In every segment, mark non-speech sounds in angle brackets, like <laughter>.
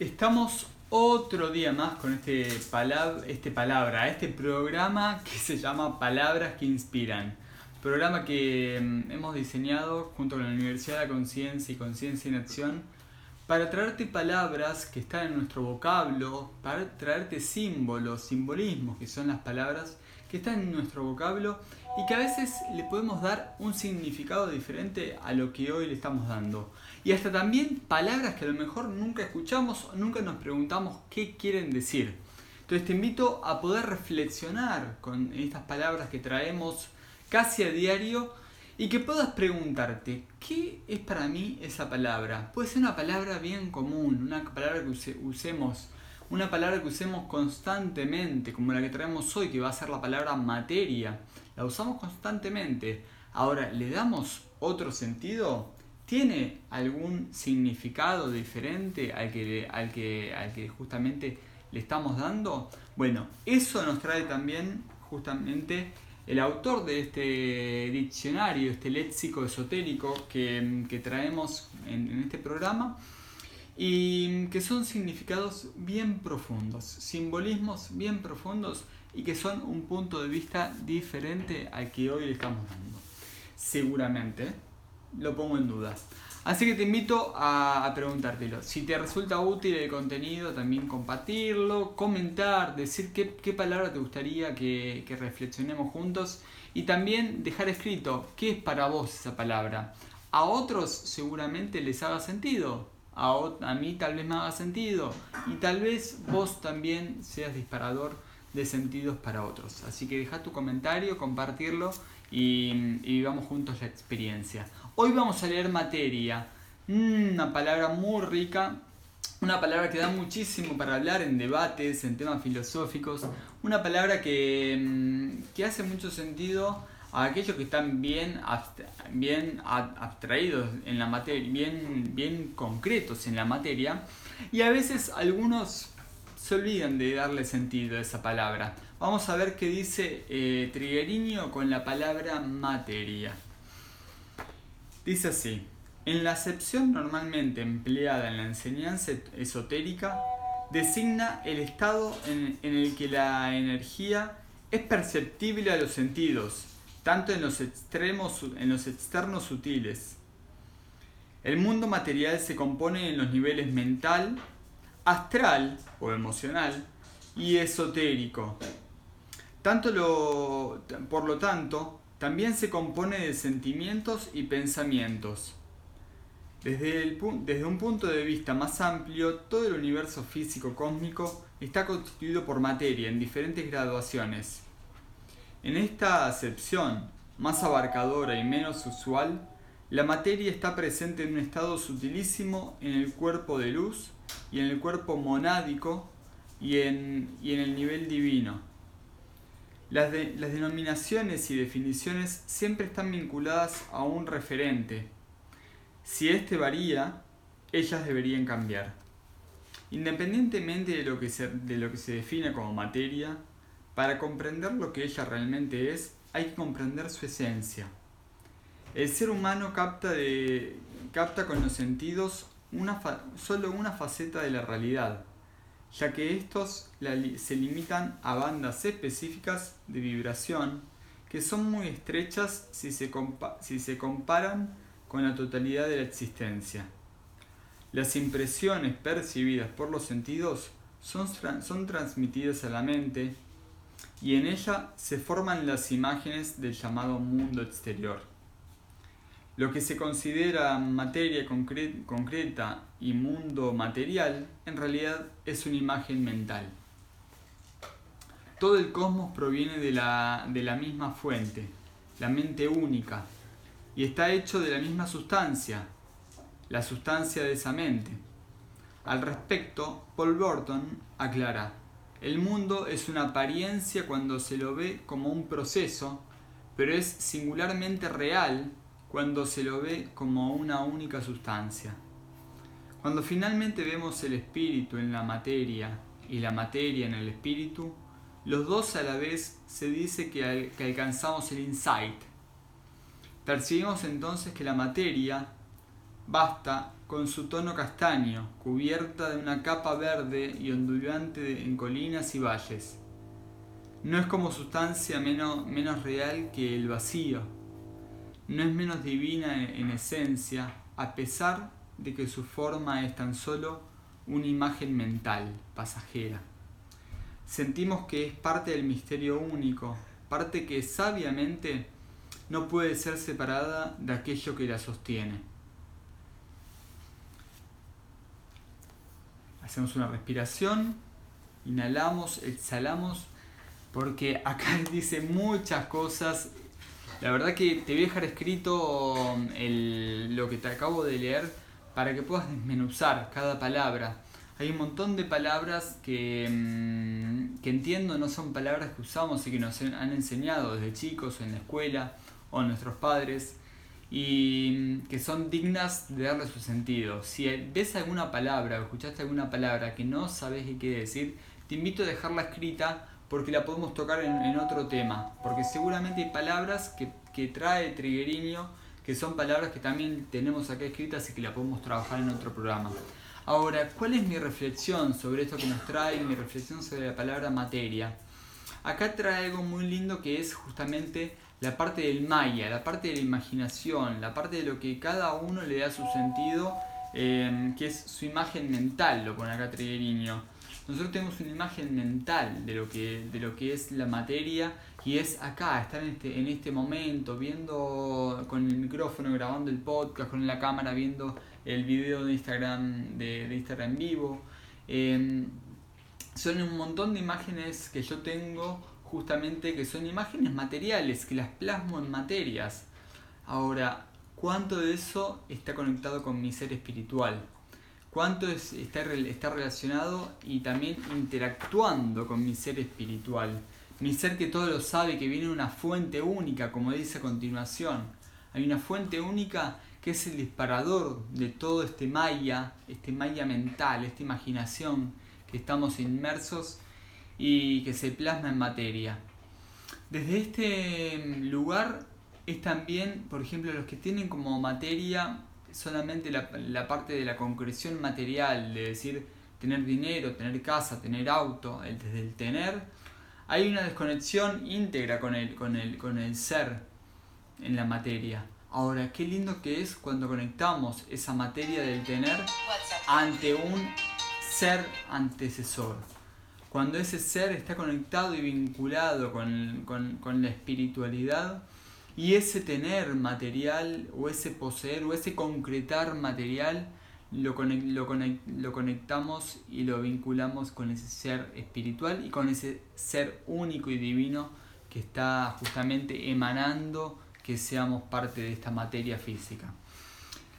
Estamos otro día más con este, este palabra, este programa que se llama Palabras que Inspiran. Programa que mm, hemos diseñado junto con la Universidad de la Conciencia y Conciencia en Acción para traerte palabras que están en nuestro vocablo, para traerte símbolos, simbolismos, que son las palabras que están en nuestro vocablo y que a veces le podemos dar un significado diferente a lo que hoy le estamos dando. Y hasta también palabras que a lo mejor nunca escuchamos nunca nos preguntamos qué quieren decir. Entonces te invito a poder reflexionar con estas palabras que traemos casi a diario y que puedas preguntarte, ¿qué es para mí esa palabra? Puede ser una palabra bien común, una palabra que usemos, una palabra que usemos constantemente, como la que traemos hoy, que va a ser la palabra materia. La usamos constantemente. Ahora, ¿le damos otro sentido? ¿Tiene algún significado diferente al que, al que, al que justamente le estamos dando? Bueno, eso nos trae también justamente el autor de este diccionario, este léxico esotérico que, traemos en, en, este programa y que son significados bien profundos, simbolismos bien profundos y que son un punto de vista diferente al que hoy le estamos dando. Seguramente lo pongo en duda. Así que te invito a, preguntártelo. Si te resulta útil el contenido, también compartirlo, comentar, decir qué, qué palabra te gustaría que, que, reflexionemos juntos y también dejar escrito qué es para vos esa palabra. A otros seguramente les haga sentido, a, a mí tal vez me haga sentido y tal vez vos también seas disparador de sentidos para otros. Así que deja tu comentario, compartirlo y, vivamos juntos la experiencia. Hoy vamos a leer materia, mm, una palabra muy rica, una palabra que da muchísimo para hablar en debates, en temas filosóficos, una palabra que, mm, que hace mucho sentido a aquellos que están bien, bien abstraídos en la materia, bien, bien concretos en la materia, y a veces algunos se olvidan de darle sentido a esa palabra. Vamos a ver qué dice eh, con la palabra materia. Dice así, en la acepción normalmente empleada en la enseñanza esotérica, designa el estado en, el que la energía es perceptible a los sentidos, tanto en los, extremos, en los externos sutiles. El mundo material se compone en los niveles mental, astral o emocional y esotérico. Tanto lo, por lo tanto, también se compone de sentimientos y pensamientos. Desde, el, desde, un punto de vista más amplio, todo el universo físico cósmico está constituido por materia en diferentes graduaciones. En esta acepción, más abarcadora y menos usual, la materia está presente en un estado sutilísimo en el cuerpo de luz y en el cuerpo monádico y en, y en el nivel divino. Las, denominaciones y definiciones siempre están vinculadas a un referente. Si éste varía, ellas deberían cambiar. Independientemente de lo, que se, de lo que se define como materia, para comprender lo que ella realmente es, hay que comprender su esencia. El ser humano capta, de, capta con los sentidos una solo una faceta de la realidad, ya que estos se limitan a bandas específicas de vibración que son muy estrechas si se, si se comparan con la totalidad de la existencia. Las impresiones percibidas por los sentidos son, son transmitidas a la mente y en ella se forman las imágenes del llamado mundo exterior. Lo que se considera materia concreta y mundo material en realidad es una imagen mental. Todo el cosmos proviene de la, misma fuente, la mente única, y está hecho de la misma sustancia, la sustancia de esa mente. Al respecto, Paul Burton aclara, el mundo es una apariencia cuando se lo ve como un proceso, pero es singularmente real cuando se lo ve como una única sustancia. Cuando finalmente vemos el espíritu en la materia y la materia en el espíritu, los dos a la vez se dice que, alcanzamos el insight. Percibimos entonces que la materia Basta con su tono castaño, cubierta de una capa verde y ondulante en colinas y valles. No es como sustancia menos, menos real que el vacío. No es menos divina en esencia, a pesar de que su forma es tan solo una imagen mental, pasajera. Sentimos que es parte del misterio único, parte que sabiamente no puede ser separada de aquello que la sostiene. Hacemos una respiración, inhalamos, exhalamos, porque acá <laughs> dice muchas cosas. La verdad que te voy a dejar escrito lo que te acabo de leer para que puedas desmenuzar cada palabra. Hay un montón de palabras que, mm, que entiendo no son palabras que usamos y que nos han enseñado desde chicos en la escuela o nuestros padres y mm, que son dignas de darle su sentido. Si ves alguna palabra o escuchaste alguna palabra que no sabes qué quiere decir, te invito a dejarla escrita porque la podemos tocar en, otro tema. Porque seguramente hay palabras que, que trae Trigueriño que son palabras que también tenemos acá escritas y que la podemos trabajar en otro programa. Ahora, ¿cuál es mi reflexión sobre esto que nos trae? Mi reflexión sobre la palabra materia. Acá trae algo muy lindo que es justamente la parte del maya, la parte de la imaginación, la parte de lo que cada uno le da su sentido, eh, que es su imagen mental, lo pone acá Trigueriño. Nosotros tenemos una imagen mental de lo que, de lo que es la materia y es acá, estar en este, en este momento, viendo con el micrófono, grabando el podcast, con la cámara, viendo el video de Instagram, de, de Instagram vivo. Eh, son un montón de imágenes que yo tengo justamente que son imágenes materiales, que las plasmo en materias. Ahora, ¿cuánto de eso está conectado con mi ser espiritual? ¿Cuánto está, está relacionado y también interactuando con mi ser espiritual? Mi ser que todo lo sabe, que viene de una fuente única, como dice a continuación. Hay una fuente única que es el disparador de todo este maya, este maya mental, esta imaginación que estamos inmersos y que se plasma en materia. Desde este lugar es también, por ejemplo, los que tienen como materia solamente la, parte de la concreción material, de decir tener dinero, tener casa, tener auto, el, desde el tener, hay una desconexión íntegra con el, con, el, con el ser en la materia. Ahora, qué lindo que es cuando conectamos esa materia del tener ante un ser antecesor cuando ese ser está conectado y vinculado con, la espiritualidad y ese tener material o ese poseer o ese concretar material lo, lo, conectamos y lo vinculamos con ese ser espiritual y con ese ser único y divino que está justamente emanando que seamos parte de esta materia física.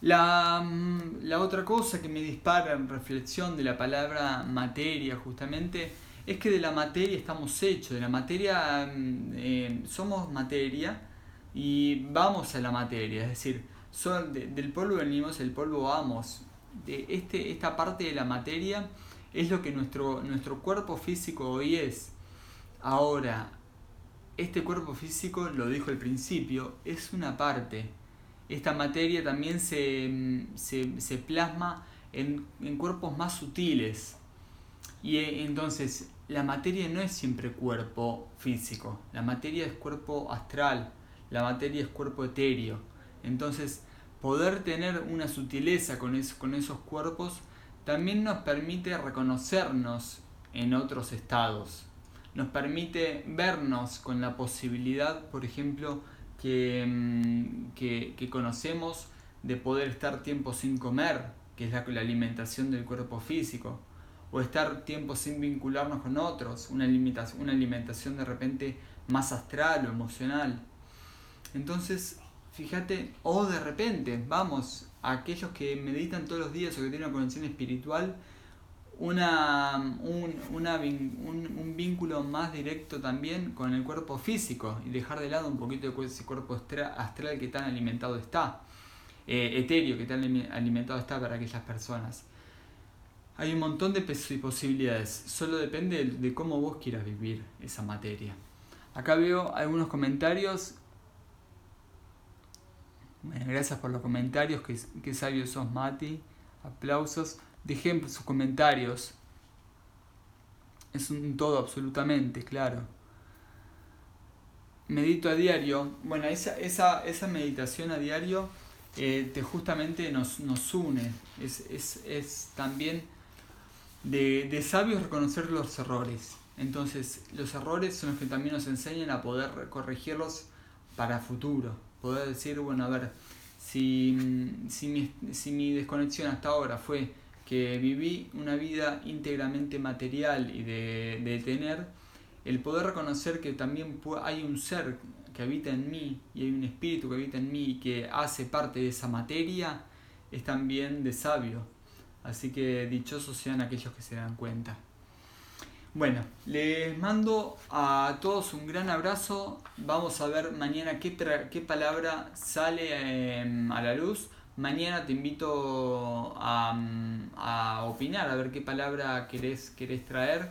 La, mm, la, otra cosa que me dispara en reflexión de la palabra materia justamente es que de la materia estamos hechos, de la materia mm, eh, somos materia y vamos a la materia, es decir, son, del polvo venimos, el polvo vamos. De este, esta parte de la materia es lo que nuestro, nuestro cuerpo físico hoy es. Ahora, este cuerpo físico, lo dijo al principio, es una parte esta materia también se, se, plasma en, en, cuerpos más sutiles. Y eh, entonces la materia no es siempre cuerpo físico, la materia es cuerpo astral, la materia es cuerpo etéreo. Entonces poder tener una sutileza con, con esos cuerpos también nos permite reconocernos en otros estados. Nos permite vernos con la posibilidad, por ejemplo, Mm, que, que, conocemos de poder estar tiempo sin comer, que es la, la alimentación del cuerpo físico, o estar tiempo sin vincularnos con otros, una alimentación, una alimentación de repente más astral o emocional. Entonces, fíjate, o de repente, vamos, aquellos que meditan todos los días o que tienen una conexión espiritual, una, un, un, vínculo más directo también con el cuerpo físico y dejar de lado un poquito de ese cuerpo astral que tan alimentado está, eh, etéreo que tan alimentado está para aquellas personas. Hay un montón de posibilidades, solo depende de cómo vos quieras vivir esa materia. Acá veo algunos comentarios. Bueno, gracias por los comentarios, que, que sabio sos Mati. Aplausos. Dejen sus comentarios. Es un todo absolutamente, claro. Medito a diario. Bueno, esa, esa, esa meditación a diario eh, te justamente nos, nos une. Es, es, es también de, de sabios reconocer los errores. Entonces, los errores son los que también nos enseñan a poder corregirlos para futuro. Poder decir, bueno, a ver, si, si, mi, si mi desconexión hasta ahora fue que viví una vida íntegramente material y de, de tener, el poder reconocer que también hay un ser que habita en mí y hay un espíritu que habita en mí y que hace parte de esa materia, es también de sabio. Así que dichosos sean aquellos que se dan cuenta. Bueno, les mando a todos un gran abrazo. Vamos a ver mañana qué, qué palabra sale em, a la luz. Mañana te invito a, a, opinar, a ver qué palabra querés traer.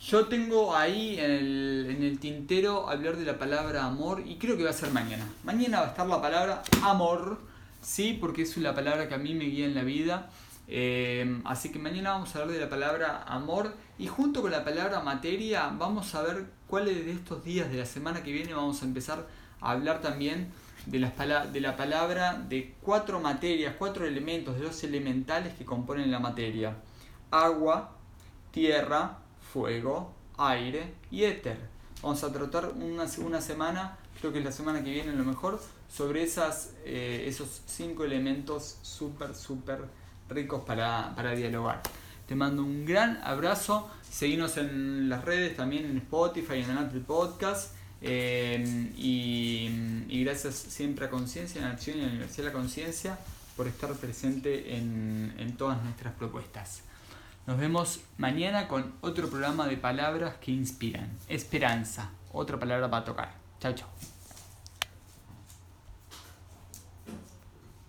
Yo tengo ahí en el, en el tintero hablar de la palabra amor y creo que va a ser mañana. Mañana va a estar la palabra amor, sí, porque es la palabra que a mí me guía en la vida. Em, así que mañana vamos a hablar de la palabra amor y junto con la palabra materia vamos a ver cuáles de estos días de la semana que viene vamos a empezar a hablar también de, las de la palabra de cuatro materias, cuatro elementos, de los elementales que componen la materia. Agua, tierra, fuego, aire y éter. Vamos a tratar una, una semana, creo que es la semana que viene a lo mejor, sobre esas, eh, esos cinco elementos súper, súper ricos para, para dialogar. Te mando un gran abrazo. Seguimos en las redes, también en Spotify, en Apple Podcast. Eh, y, y, gracias siempre a Conciencia, en Acción y a la Universidad de la Conciencia por estar presente en, en todas nuestras propuestas. Nos vemos mañana con otro programa de palabras que inspiran. Esperanza, otra palabra para tocar. Chao, chao.